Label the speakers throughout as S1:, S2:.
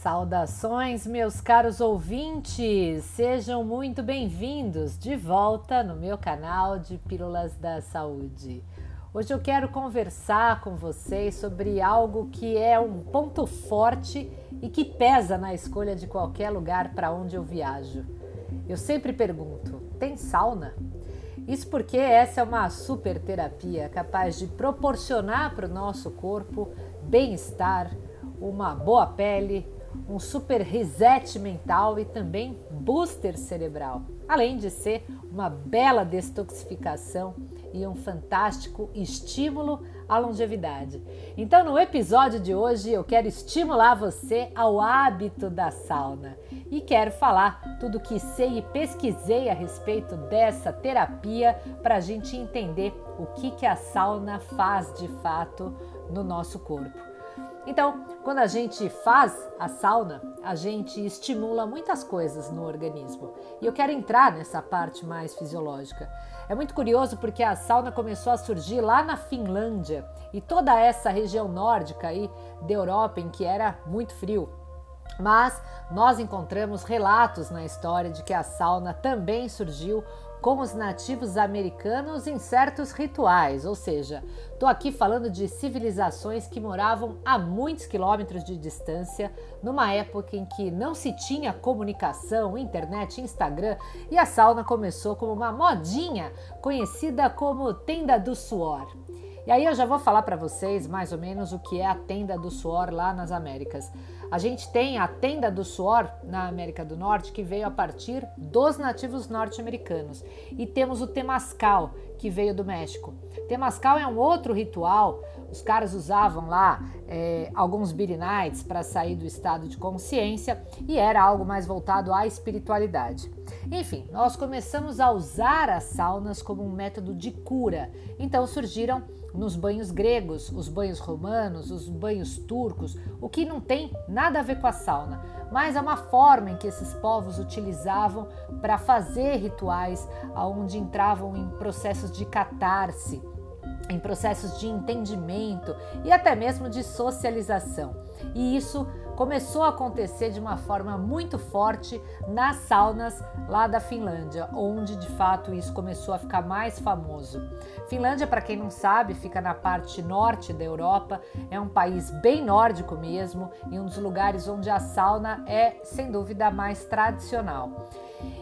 S1: Saudações, meus caros ouvintes! Sejam muito bem-vindos de volta no meu canal de Pílulas da Saúde. Hoje eu quero conversar com vocês sobre algo que é um ponto forte e que pesa na escolha de qualquer lugar para onde eu viajo. Eu sempre pergunto: tem sauna? Isso porque essa é uma super terapia capaz de proporcionar para o nosso corpo bem-estar, uma boa pele, um super reset mental e também booster cerebral, além de ser uma bela detoxificação e um fantástico estímulo à longevidade. Então, no episódio de hoje, eu quero estimular você ao hábito da sauna e quero falar tudo o que sei e pesquisei a respeito dessa terapia para a gente entender o que, que a sauna faz de fato no nosso corpo. Então, quando a gente faz a sauna, a gente estimula muitas coisas no organismo. E eu quero entrar nessa parte mais fisiológica. É muito curioso porque a sauna começou a surgir lá na Finlândia e toda essa região nórdica aí da Europa em que era muito frio. Mas nós encontramos relatos na história de que a sauna também surgiu com os nativos americanos em certos rituais, ou seja, estou aqui falando de civilizações que moravam a muitos quilômetros de distância, numa época em que não se tinha comunicação, internet, Instagram, e a sauna começou como uma modinha conhecida como tenda do suor. E aí eu já vou falar para vocês mais ou menos o que é a tenda do suor lá nas Américas. A gente tem a tenda do suor na América do Norte que veio a partir dos nativos norte-americanos e temos o temascal que veio do México. Temascal é um outro ritual. Os caras usavam lá é, alguns nights para sair do estado de consciência e era algo mais voltado à espiritualidade. Enfim, nós começamos a usar as saunas como um método de cura. Então surgiram nos banhos gregos, os banhos romanos, os banhos turcos, o que não tem nada a ver com a sauna, mas é uma forma em que esses povos utilizavam para fazer rituais onde entravam em processos de catarse, em processos de entendimento e até mesmo de socialização. E isso começou a acontecer de uma forma muito forte nas saunas lá da Finlândia, onde de fato isso começou a ficar mais famoso. Finlândia, para quem não sabe, fica na parte norte da Europa, é um país bem nórdico mesmo e um dos lugares onde a sauna é sem dúvida mais tradicional.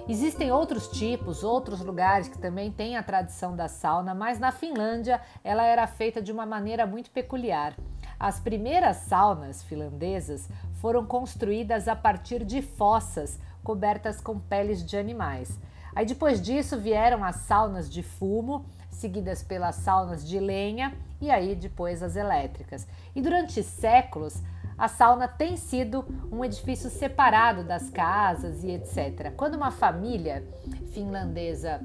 S1: Existem outros tipos, outros lugares que também têm a tradição da sauna, mas na Finlândia ela era feita de uma maneira muito peculiar. As primeiras saunas finlandesas foram construídas a partir de fossas cobertas com peles de animais. Aí depois disso vieram as saunas de fumo, seguidas pelas saunas de lenha e aí depois as elétricas. E durante séculos, a sauna tem sido um edifício separado das casas e etc. Quando uma família finlandesa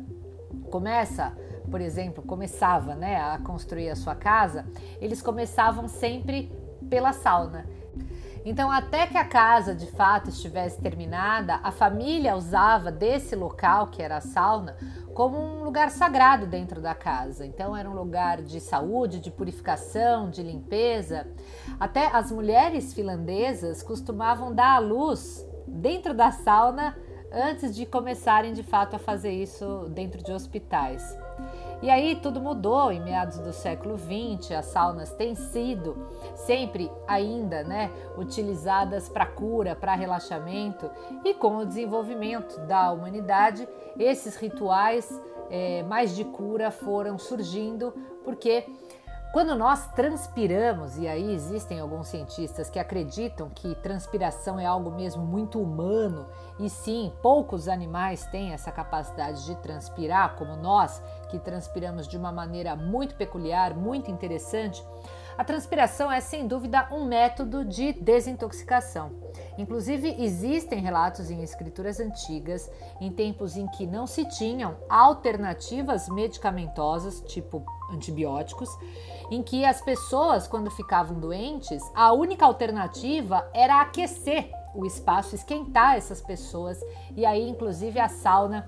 S1: começa por exemplo, começava né, a construir a sua casa, eles começavam sempre pela sauna. Então, até que a casa de fato estivesse terminada, a família usava desse local, que era a sauna, como um lugar sagrado dentro da casa. Então, era um lugar de saúde, de purificação, de limpeza. Até as mulheres finlandesas costumavam dar à luz dentro da sauna antes de começarem de fato a fazer isso dentro de hospitais. E aí tudo mudou em meados do século XX, as saunas têm sido sempre ainda né, utilizadas para cura, para relaxamento, e com o desenvolvimento da humanidade, esses rituais é, mais de cura foram surgindo, porque quando nós transpiramos, e aí existem alguns cientistas que acreditam que transpiração é algo mesmo muito humano, e sim, poucos animais têm essa capacidade de transpirar, como nós, que transpiramos de uma maneira muito peculiar, muito interessante. A transpiração é sem dúvida um método de desintoxicação. Inclusive, existem relatos em escrituras antigas, em tempos em que não se tinham alternativas medicamentosas, tipo antibióticos, em que as pessoas, quando ficavam doentes, a única alternativa era aquecer o espaço, esquentar essas pessoas, e aí, inclusive, a sauna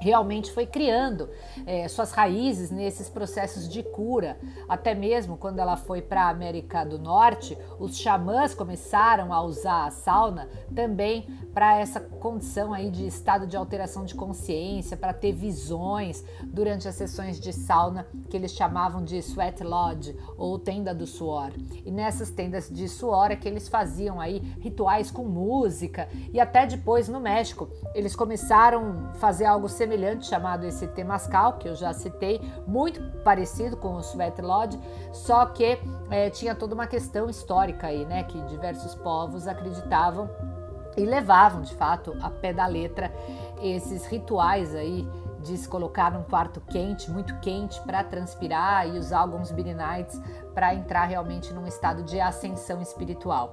S1: realmente foi criando é, suas raízes nesses processos de cura. Até mesmo quando ela foi para a América do Norte, os xamãs começaram a usar a sauna também para essa condição aí de estado de alteração de consciência, para ter visões durante as sessões de sauna que eles chamavam de sweat lodge ou tenda do suor. E nessas tendas de suor é que eles faziam aí rituais com música e até depois no México eles começaram a fazer algo semelhante semelhante chamado esse Temascal, que eu já citei, muito parecido com o Sweat Lodge, só que é, tinha toda uma questão histórica aí, né? Que diversos povos acreditavam e levavam de fato a pé da letra esses rituais aí de se colocar num quarto quente, muito quente, para transpirar e usar alguns Nights para entrar realmente num estado de ascensão espiritual.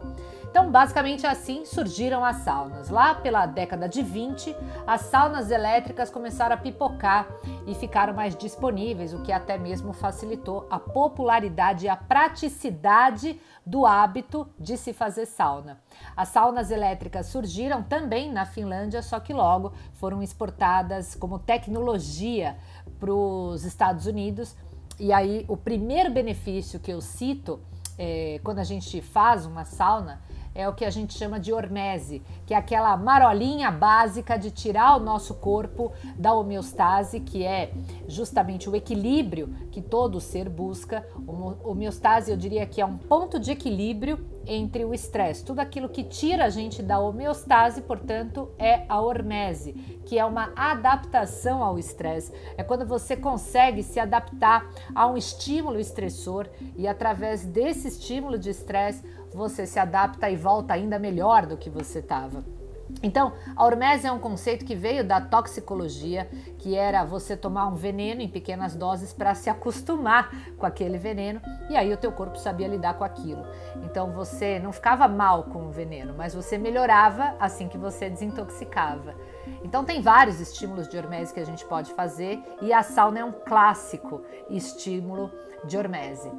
S1: Então, basicamente assim surgiram as saunas. Lá pela década de 20, as saunas elétricas começaram a pipocar e ficaram mais disponíveis, o que até mesmo facilitou a popularidade e a praticidade do hábito de se fazer sauna. As saunas elétricas surgiram também na Finlândia, só que logo foram exportadas como tecnologia para os Estados Unidos. E aí, o primeiro benefício que eu cito é, quando a gente faz uma sauna é o que a gente chama de hormese, que é aquela marolinha básica de tirar o nosso corpo da homeostase, que é justamente o equilíbrio que todo ser busca. Homeostase, eu diria que é um ponto de equilíbrio entre o estresse. Tudo aquilo que tira a gente da homeostase, portanto, é a hormese, que é uma adaptação ao estresse. É quando você consegue se adaptar a um estímulo estressor e através desse estímulo de estresse você se adapta e volta ainda melhor do que você estava. Então, a hormese é um conceito que veio da toxicologia, que era você tomar um veneno em pequenas doses para se acostumar com aquele veneno e aí o teu corpo sabia lidar com aquilo. Então você não ficava mal com o veneno, mas você melhorava assim que você desintoxicava. Então tem vários estímulos de hormese que a gente pode fazer e a sauna é um clássico estímulo de hormese.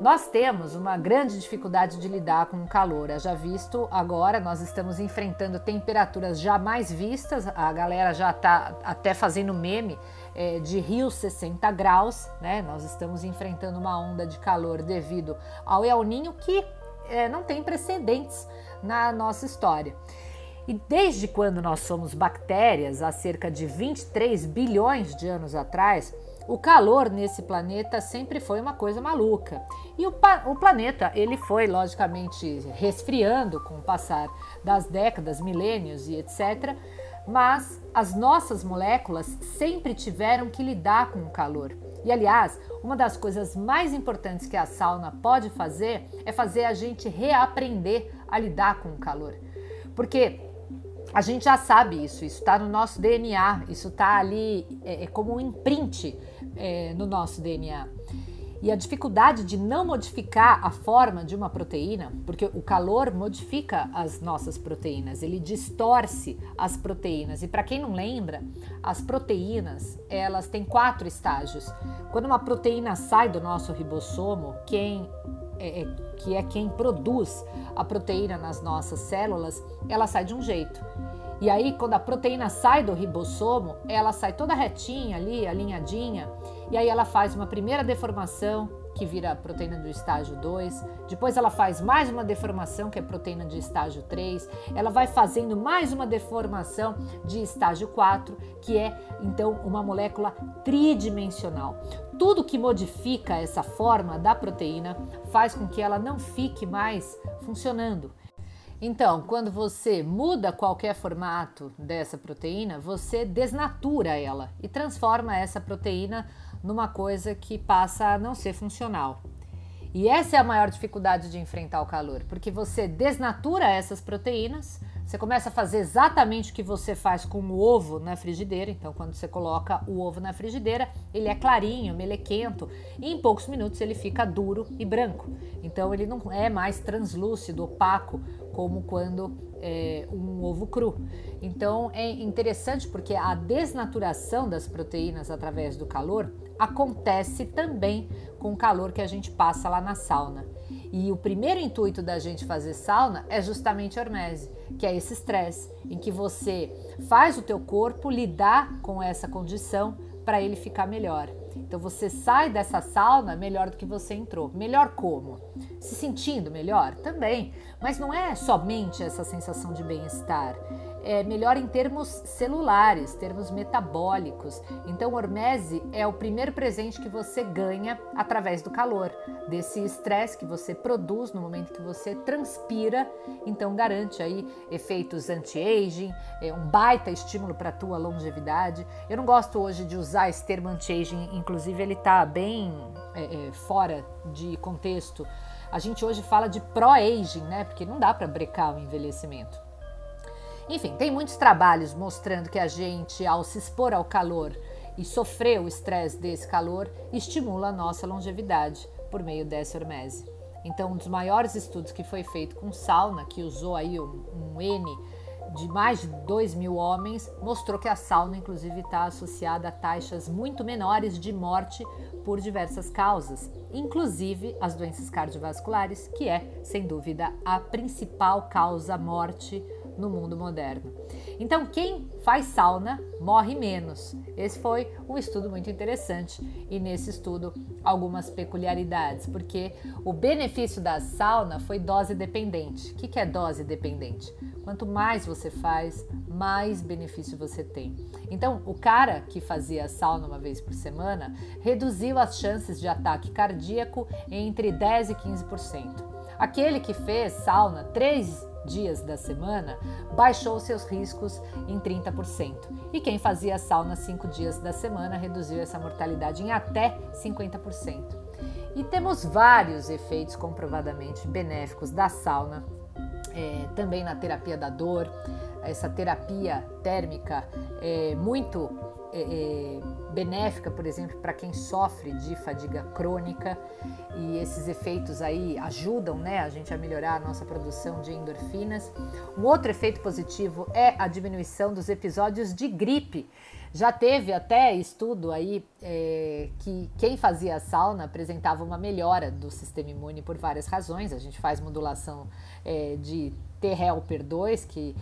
S1: Nós temos uma grande dificuldade de lidar com o calor. Já visto agora, nós estamos enfrentando temperaturas jamais vistas. A galera já está até fazendo meme é, de Rio 60 graus, né? Nós estamos enfrentando uma onda de calor devido ao El Ninho que é, não tem precedentes na nossa história. E desde quando nós somos bactérias, há cerca de 23 bilhões de anos atrás, o calor nesse planeta sempre foi uma coisa maluca. E o, o, planeta, ele foi logicamente resfriando com o passar das décadas, milênios e etc. Mas as nossas moléculas sempre tiveram que lidar com o calor. E aliás, uma das coisas mais importantes que a sauna pode fazer é fazer a gente reaprender a lidar com o calor. Porque a gente já sabe isso, isso está no nosso DNA, isso está ali é, é como um imprint é, no nosso DNA. E a dificuldade de não modificar a forma de uma proteína, porque o calor modifica as nossas proteínas, ele distorce as proteínas. E para quem não lembra, as proteínas, elas têm quatro estágios. Quando uma proteína sai do nosso ribossomo, quem é, é que é quem produz a proteína nas nossas células, ela sai de um jeito. E aí, quando a proteína sai do ribossomo, ela sai toda retinha ali, alinhadinha, e aí ela faz uma primeira deformação, que vira proteína do estágio 2, depois ela faz mais uma deformação, que é proteína de estágio 3, ela vai fazendo mais uma deformação de estágio 4, que é então uma molécula tridimensional. Tudo que modifica essa forma da proteína faz com que ela não fique mais funcionando. Então, quando você muda qualquer formato dessa proteína, você desnatura ela e transforma essa proteína numa coisa que passa a não ser funcional. E essa é a maior dificuldade de enfrentar o calor, porque você desnatura essas proteínas, você começa a fazer exatamente o que você faz com o ovo na frigideira. Então, quando você coloca o ovo na frigideira, ele é clarinho, melequento, e em poucos minutos ele fica duro e branco. Então, ele não é mais translúcido, opaco, como quando é um ovo cru. Então, é interessante porque a desnaturação das proteínas através do calor acontece também com o calor que a gente passa lá na sauna. E o primeiro intuito da gente fazer sauna é justamente a hormese, que é esse estresse, em que você faz o teu corpo lidar com essa condição para ele ficar melhor. Então você sai dessa sauna melhor do que você entrou. Melhor como? Se sentindo melhor? Também. Mas não é somente essa sensação de bem-estar é, melhor em termos celulares, termos metabólicos. Então, hormese é o primeiro presente que você ganha através do calor, desse estresse que você produz no momento que você transpira. Então, garante aí efeitos anti-aging, é um baita estímulo para a tua longevidade. Eu não gosto hoje de usar esse termo anti-aging, inclusive ele está bem é, é, fora de contexto. A gente hoje fala de pro-aging, né? Porque não dá para brecar o envelhecimento. Enfim, tem muitos trabalhos mostrando que a gente, ao se expor ao calor e sofrer o estresse desse calor, estimula a nossa longevidade por meio dessa hormese. Então, um dos maiores estudos que foi feito com sauna, que usou aí um, um N de mais de 2 mil homens, mostrou que a sauna, inclusive, está associada a taxas muito menores de morte por diversas causas, inclusive as doenças cardiovasculares, que é, sem dúvida, a principal causa morte no mundo moderno. Então, quem faz sauna morre menos. Esse foi um estudo muito interessante e nesse estudo algumas peculiaridades, porque o benefício da sauna foi dose dependente. O que é dose dependente? Quanto mais você faz, mais benefício você tem. Então, o cara que fazia sauna uma vez por semana reduziu as chances de ataque cardíaco entre 10 e 15%. Aquele que fez sauna três dias da semana, baixou seus riscos em 30%. E quem fazia sauna cinco dias da semana reduziu essa mortalidade em até 50%. E temos vários efeitos comprovadamente benéficos da sauna, é, também na terapia da dor. Essa terapia térmica é muito é, é, benéfica, por exemplo, para quem sofre de fadiga crônica e esses efeitos aí ajudam né, a gente a melhorar a nossa produção de endorfinas. Um outro efeito positivo é a diminuição dos episódios de gripe. Já teve até estudo aí é, que quem fazia sauna apresentava uma melhora do sistema imune por várias razões. A gente faz modulação é, de T-helper 2, que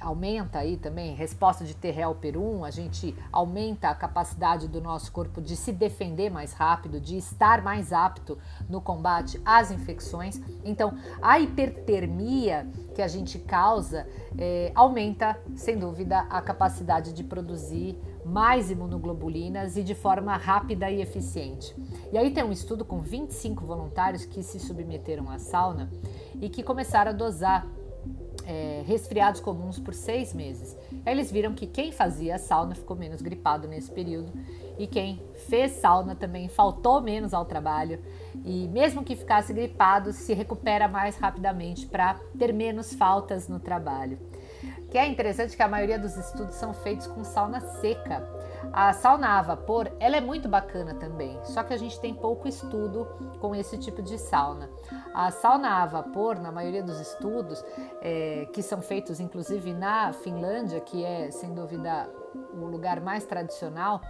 S1: aumenta aí também resposta de T-helper 1, a gente aumenta a capacidade do nosso corpo de se defender mais rápido, de estar mais apto no combate às infecções. Então, a hipertermia que a gente causa é, aumenta, sem dúvida, a capacidade de produzir mais imunoglobulinas e de forma rápida e eficiente. E aí tem um estudo com 25 voluntários que se submeteram à sauna e que começaram a dosar é, resfriados comuns por seis meses. Eles viram que quem fazia sauna ficou menos gripado nesse período e quem fez sauna também faltou menos ao trabalho e mesmo que ficasse gripado se recupera mais rapidamente para ter menos faltas no trabalho. Que é interessante que a maioria dos estudos são feitos com sauna seca. A sauna a vapor, ela é muito bacana também, só que a gente tem pouco estudo com esse tipo de sauna. A sauna a vapor, na maioria dos estudos, é, que são feitos inclusive na Finlândia, que é sem dúvida o lugar mais tradicional,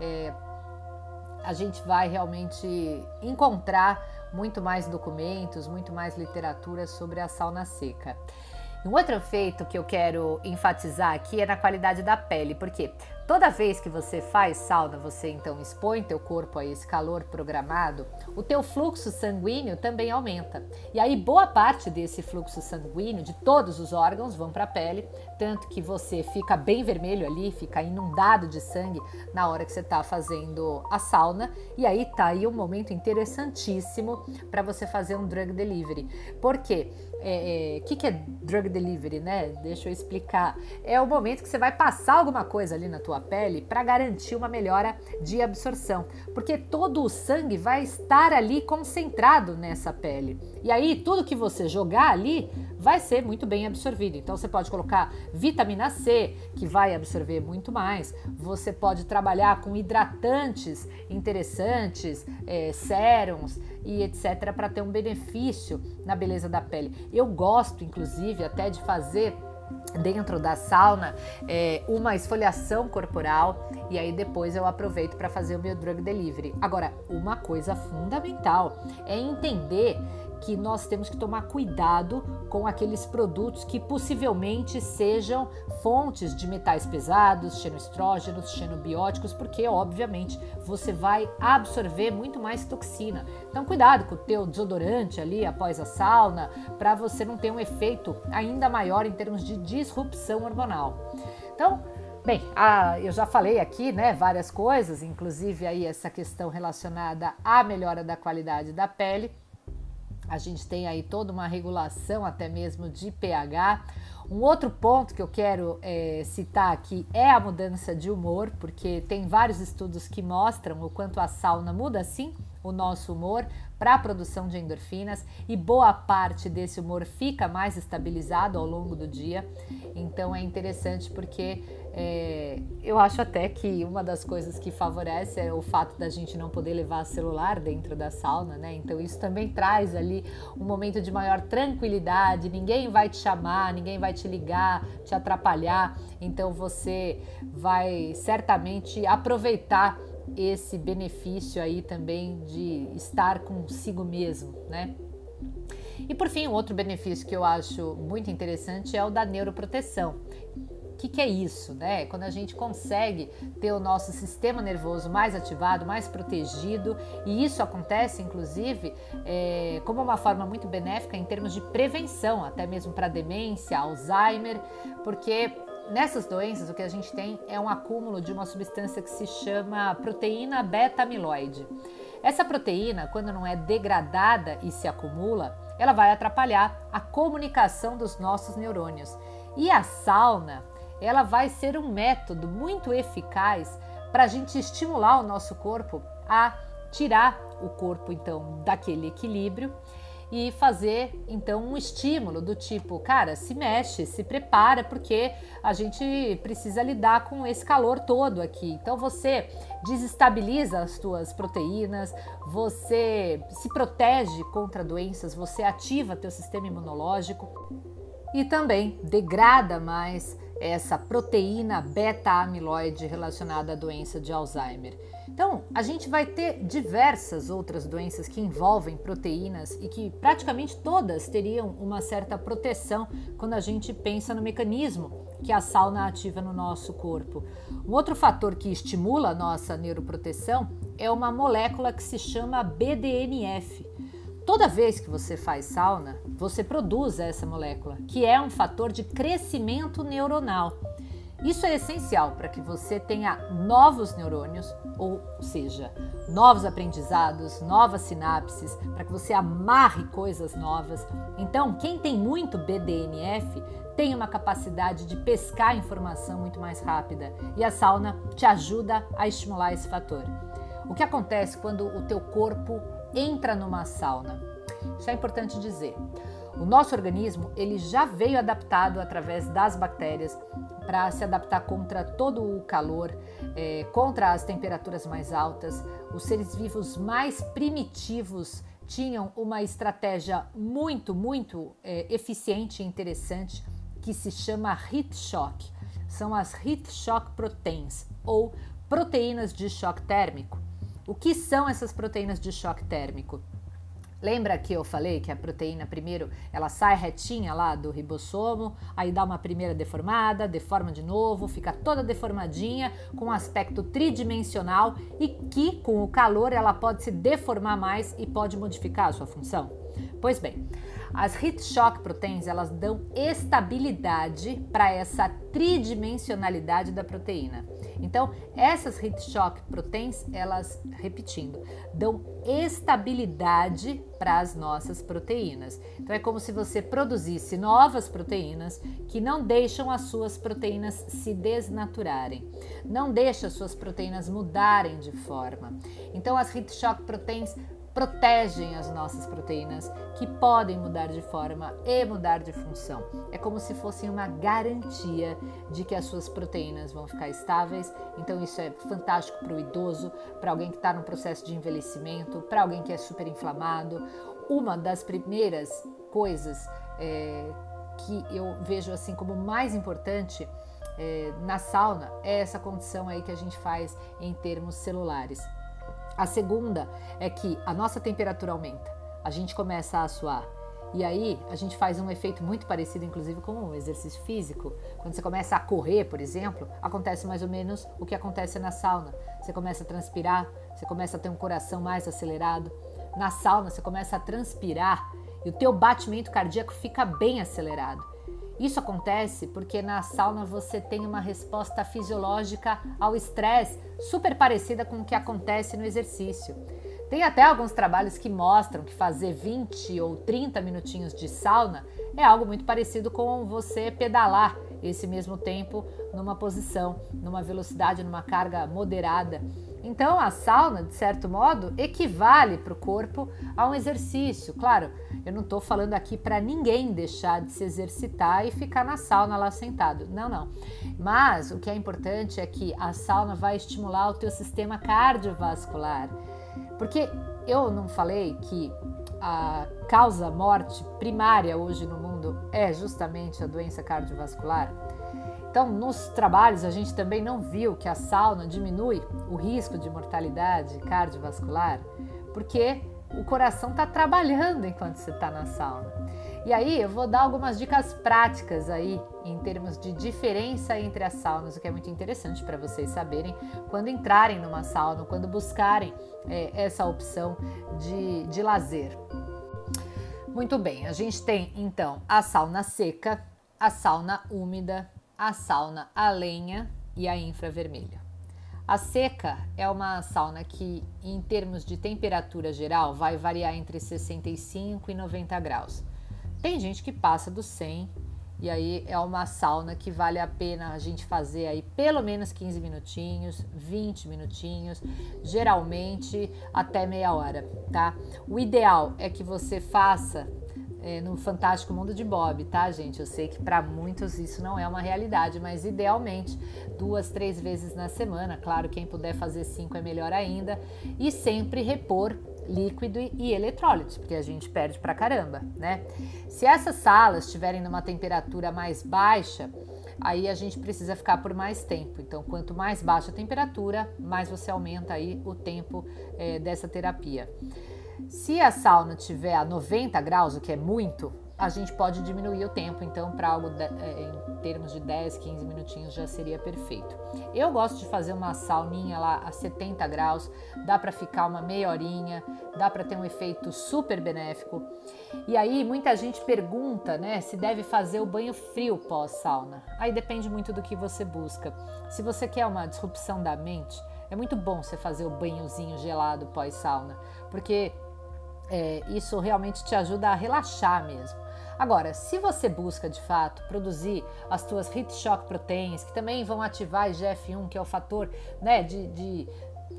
S1: é, a gente vai realmente encontrar muito mais documentos, muito mais literatura sobre a sauna seca. Um outro efeito que eu quero enfatizar aqui é na qualidade da pele, porque Toda vez que você faz sauna, você então expõe teu corpo a esse calor programado, o teu fluxo sanguíneo também aumenta. E aí boa parte desse fluxo sanguíneo de todos os órgãos vão para a pele, tanto que você fica bem vermelho ali, fica inundado de sangue na hora que você está fazendo a sauna. E aí tá aí um momento interessantíssimo para você fazer um drug delivery. Por quê? O é, é, que, que é drug delivery, né? Deixa eu explicar. É o momento que você vai passar alguma coisa ali na tua pele para garantir uma melhora de absorção, porque todo o sangue vai estar ali concentrado nessa pele. E aí tudo que você jogar ali vai ser muito bem absorvido. Então você pode colocar vitamina C, que vai absorver muito mais. Você pode trabalhar com hidratantes interessantes, é, sérums e etc, para ter um benefício na beleza da pele. Eu gosto, inclusive, até de fazer dentro da sauna é, uma esfoliação corporal e aí depois eu aproveito para fazer o meu drug delivery. Agora, uma coisa fundamental é entender que nós temos que tomar cuidado com aqueles produtos que possivelmente sejam fontes de metais pesados, xenoestrógenos, xenobióticos, porque obviamente você vai absorver muito mais toxina. Então cuidado com o teu desodorante ali após a sauna, para você não ter um efeito ainda maior em termos de disrupção hormonal. Então, Bem, a, eu já falei aqui, né, várias coisas, inclusive aí essa questão relacionada à melhora da qualidade da pele. A gente tem aí toda uma regulação, até mesmo de pH. Um outro ponto que eu quero é, citar aqui é a mudança de humor, porque tem vários estudos que mostram o quanto a sauna muda sim o nosso humor para a produção de endorfinas e boa parte desse humor fica mais estabilizado ao longo do dia. Então é interessante porque é, eu acho até que uma das coisas que favorece é o fato da gente não poder levar celular dentro da sauna, né? Então isso também traz ali um momento de maior tranquilidade. Ninguém vai te chamar, ninguém vai te ligar, te atrapalhar. Então você vai certamente aproveitar esse benefício aí também de estar consigo mesmo, né? E por fim, outro benefício que eu acho muito interessante é o da neuroproteção. Que, que, é isso, né? Quando a gente consegue ter o nosso sistema nervoso mais ativado, mais protegido, e isso acontece, inclusive, é, como uma forma muito benéfica em termos de prevenção, até mesmo para demência, Alzheimer, porque nessas doenças o que a gente tem é um acúmulo de uma substância que se chama proteína beta-amiloide. Essa proteína, quando não é degradada e se acumula, ela vai atrapalhar a comunicação dos nossos neurônios. E a sauna, ela vai ser um método muito eficaz para a gente estimular o nosso corpo a tirar o corpo então daquele equilíbrio e fazer então um estímulo do tipo, cara, se mexe, se prepara, porque a gente precisa lidar com esse calor todo aqui. Então você desestabiliza as tuas proteínas, você se protege contra doenças, você ativa teu sistema imunológico e também degrada mais essa proteína beta-amiloide relacionada à doença de Alzheimer. Então, a gente vai ter diversas outras doenças que envolvem proteínas e que praticamente todas teriam uma certa proteção quando a gente pensa no mecanismo que a sauna ativa no nosso corpo. Um outro fator que estimula a nossa neuroproteção é uma molécula que se chama BDNF. Toda vez que você faz sauna, você produz essa molécula, que é um fator de crescimento neuronal. Isso é essencial para que você tenha novos neurônios, ou seja, novos aprendizados, novas sinapses, para que você amarre coisas novas. Então, quem tem muito BDNF tem uma capacidade de pescar informação muito mais rápida e a sauna te ajuda a estimular esse fator. O que acontece quando o teu corpo entra numa sauna? Isso é importante dizer. O nosso organismo ele já veio adaptado através das bactérias para se adaptar contra todo o calor, é, contra as temperaturas mais altas. Os seres vivos mais primitivos tinham uma estratégia muito, muito é, eficiente e interessante que se chama heat shock. São as heat shock proteins ou proteínas de choque térmico. O que são essas proteínas de choque térmico? Lembra que eu falei que a proteína primeiro ela sai retinha lá do ribossomo, aí dá uma primeira deformada, deforma de novo, fica toda deformadinha com um aspecto tridimensional e que com o calor ela pode se deformar mais e pode modificar a sua função? Pois bem, as heat shock proteins elas dão estabilidade para essa tridimensionalidade da proteína. Então, essas heat shock proteins, elas, repetindo, dão estabilidade para as nossas proteínas. Então, é como se você produzisse novas proteínas que não deixam as suas proteínas se desnaturarem, não deixam as suas proteínas mudarem de forma. Então, as heat shock proteins protegem as nossas proteínas que podem mudar de forma e mudar de função. É como se fossem uma garantia de que as suas proteínas vão ficar estáveis. Então, isso é fantástico para o idoso, para alguém que está no processo de envelhecimento, para alguém que é super inflamado. Uma das primeiras coisas é, que eu vejo assim como mais importante é, na sauna é essa condição aí que a gente faz em termos celulares. A segunda é que a nossa temperatura aumenta, a gente começa a suar. E aí a gente faz um efeito muito parecido, inclusive, com um exercício físico. Quando você começa a correr, por exemplo, acontece mais ou menos o que acontece na sauna. Você começa a transpirar, você começa a ter um coração mais acelerado. Na sauna, você começa a transpirar e o teu batimento cardíaco fica bem acelerado. Isso acontece porque na sauna você tem uma resposta fisiológica ao estresse super parecida com o que acontece no exercício. Tem até alguns trabalhos que mostram que fazer 20 ou 30 minutinhos de sauna é algo muito parecido com você pedalar esse mesmo tempo numa posição, numa velocidade, numa carga moderada. Então, a sauna, de certo modo, equivale para o corpo a um exercício. Claro, eu não estou falando aqui para ninguém deixar de se exercitar e ficar na sauna lá sentado. Não, não. Mas o que é importante é que a sauna vai estimular o teu sistema cardiovascular. Porque eu não falei que a causa morte primária hoje no mundo é justamente a doença cardiovascular? Então, nos trabalhos, a gente também não viu que a sauna diminui o risco de mortalidade cardiovascular, porque o coração está trabalhando enquanto você está na sauna. E aí eu vou dar algumas dicas práticas aí em termos de diferença entre as saunas, o que é muito interessante para vocês saberem quando entrarem numa sauna, quando buscarem é, essa opção de, de lazer. Muito bem, a gente tem então a sauna seca, a sauna úmida, a sauna a lenha e a infravermelho. A seca é uma sauna que, em termos de temperatura geral, vai variar entre 65 e 90 graus. Tem gente que passa do 100 e aí é uma sauna que vale a pena a gente fazer aí pelo menos 15 minutinhos, 20 minutinhos, geralmente até meia hora, tá? O ideal é que você faça é, no Fantástico Mundo de Bob, tá, gente? Eu sei que para muitos isso não é uma realidade, mas idealmente duas, três vezes na semana. Claro, quem puder fazer cinco é melhor ainda. E sempre repor líquido e eletrólitos, porque a gente perde pra caramba, né? Se essas salas estiverem numa temperatura mais baixa, aí a gente precisa ficar por mais tempo. Então, quanto mais baixa a temperatura, mais você aumenta aí o tempo é, dessa terapia. Se a sauna tiver a 90 graus, o que é muito, a gente pode diminuir o tempo, então para algo de, é, em termos de 10, 15 minutinhos já seria perfeito. Eu gosto de fazer uma sauninha lá a 70 graus, dá para ficar uma meia horinha, dá para ter um efeito super benéfico. E aí muita gente pergunta, né, se deve fazer o banho frio pós sauna. Aí depende muito do que você busca. Se você quer uma disrupção da mente, é muito bom você fazer o banhozinho gelado pós sauna, porque é, isso realmente te ajuda a relaxar mesmo. Agora, se você busca de fato produzir as tuas heat shock proteins, que também vão ativar IGF-1, que é o fator né, de, de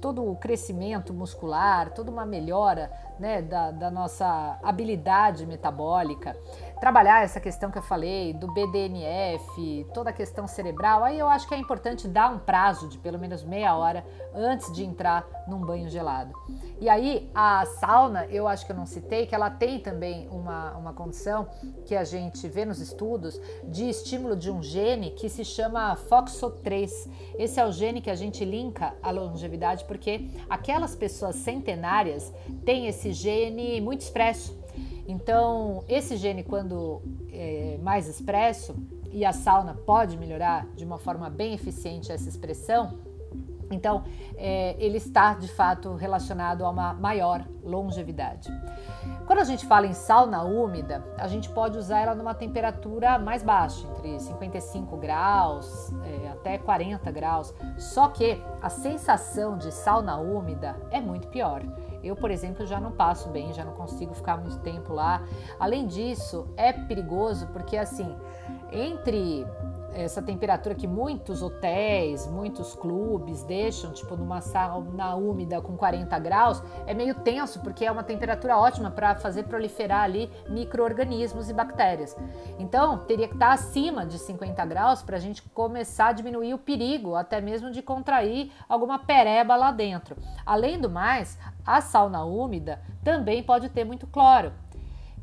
S1: todo o crescimento muscular, toda uma melhora né, da, da nossa habilidade metabólica, trabalhar essa questão que eu falei do BDNF, toda a questão cerebral, aí eu acho que é importante dar um prazo de pelo menos meia hora antes de entrar num banho gelado. E aí a sauna, eu acho que eu não citei, que ela tem também uma, uma condição que a gente vê nos estudos de estímulo de um gene que se chama FOXO3. Esse é o gene que a gente linka à longevidade porque aquelas pessoas centenárias têm esse gene muito expresso. Então, esse gene, quando é mais expresso, e a sauna pode melhorar de uma forma bem eficiente essa expressão, então é, ele está de fato relacionado a uma maior longevidade. Quando a gente fala em sauna úmida, a gente pode usar ela numa temperatura mais baixa, entre 55 graus é, até 40 graus. Só que a sensação de sauna úmida é muito pior. Eu, por exemplo, já não passo bem, já não consigo ficar muito tempo lá. Além disso, é perigoso porque assim, entre essa temperatura que muitos hotéis, muitos clubes deixam, tipo numa sauna úmida com 40 graus, é meio tenso porque é uma temperatura ótima para fazer proliferar ali micro-organismos e bactérias. Então, teria que estar acima de 50 graus para a gente começar a diminuir o perigo, até mesmo de contrair alguma pereba lá dentro. Além do mais, a sauna úmida também pode ter muito cloro.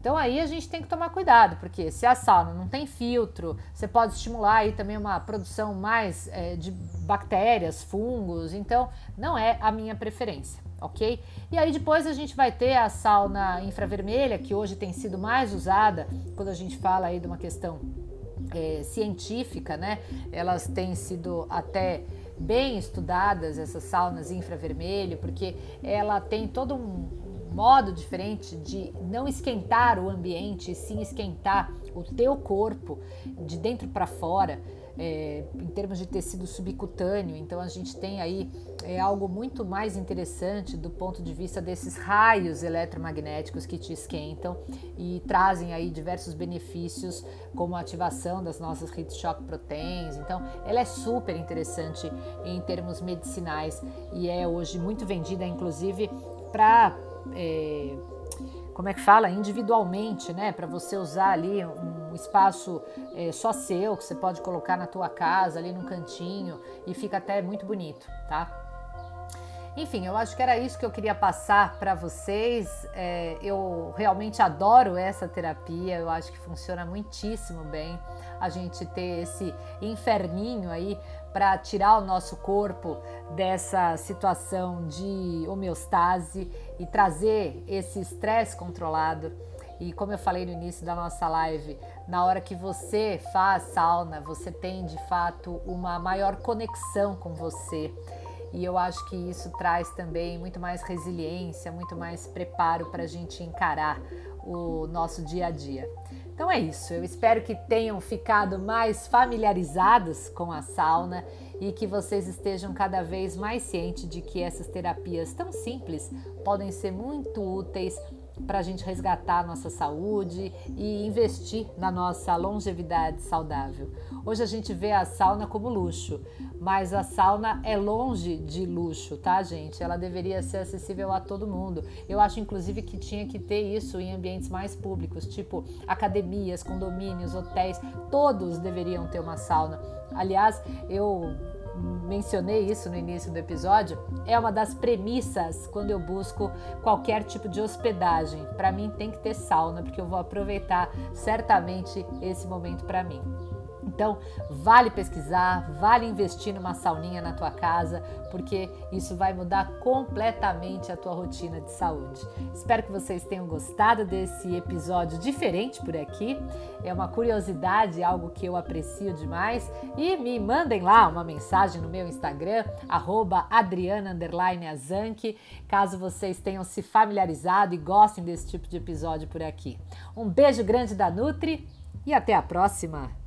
S1: Então aí a gente tem que tomar cuidado, porque se a sauna não tem filtro, você pode estimular aí também uma produção mais é, de bactérias, fungos, então não é a minha preferência, ok? E aí depois a gente vai ter a sauna infravermelha, que hoje tem sido mais usada quando a gente fala aí de uma questão é, científica, né? Elas têm sido até bem estudadas, essas saunas infravermelho, porque ela tem todo um modo diferente de não esquentar o ambiente, sim esquentar o teu corpo de dentro para fora. É, em termos de tecido subcutâneo. Então a gente tem aí é, algo muito mais interessante do ponto de vista desses raios eletromagnéticos que te esquentam e trazem aí diversos benefícios, como a ativação das nossas heat shock proteins. Então ela é super interessante em termos medicinais e é hoje muito vendida, inclusive, para é, como é que fala, individualmente, né? Para você usar ali um espaço é, só seu, que você pode colocar na tua casa, ali no cantinho, e fica até muito bonito, tá? Enfim, eu acho que era isso que eu queria passar para vocês. É, eu realmente adoro essa terapia, eu acho que funciona muitíssimo bem a gente ter esse inferninho aí para tirar o nosso corpo dessa situação de homeostase e trazer esse estresse controlado. E como eu falei no início da nossa live, na hora que você faz sauna, você tem de fato uma maior conexão com você. E eu acho que isso traz também muito mais resiliência, muito mais preparo para a gente encarar o nosso dia a dia. Então é isso, eu espero que tenham ficado mais familiarizados com a sauna e que vocês estejam cada vez mais cientes de que essas terapias tão simples podem ser muito úteis para a gente resgatar a nossa saúde e investir na nossa longevidade saudável. Hoje a gente vê a sauna como luxo, mas a sauna é longe de luxo, tá, gente? Ela deveria ser acessível a todo mundo. Eu acho, inclusive, que tinha que ter isso em ambientes mais públicos, tipo academias, condomínios, hotéis, todos deveriam ter uma sauna. Aliás, eu mencionei isso no início do episódio, é uma das premissas quando eu busco qualquer tipo de hospedagem. Para mim tem que ter sauna, porque eu vou aproveitar certamente esse momento para mim. Então, vale pesquisar, vale investir numa sauninha na tua casa, porque isso vai mudar completamente a tua rotina de saúde. Espero que vocês tenham gostado desse episódio diferente por aqui. É uma curiosidade, algo que eu aprecio demais. E me mandem lá uma mensagem no meu Instagram, @adriana_azanque, caso vocês tenham se familiarizado e gostem desse tipo de episódio por aqui. Um beijo grande da Nutri e até a próxima!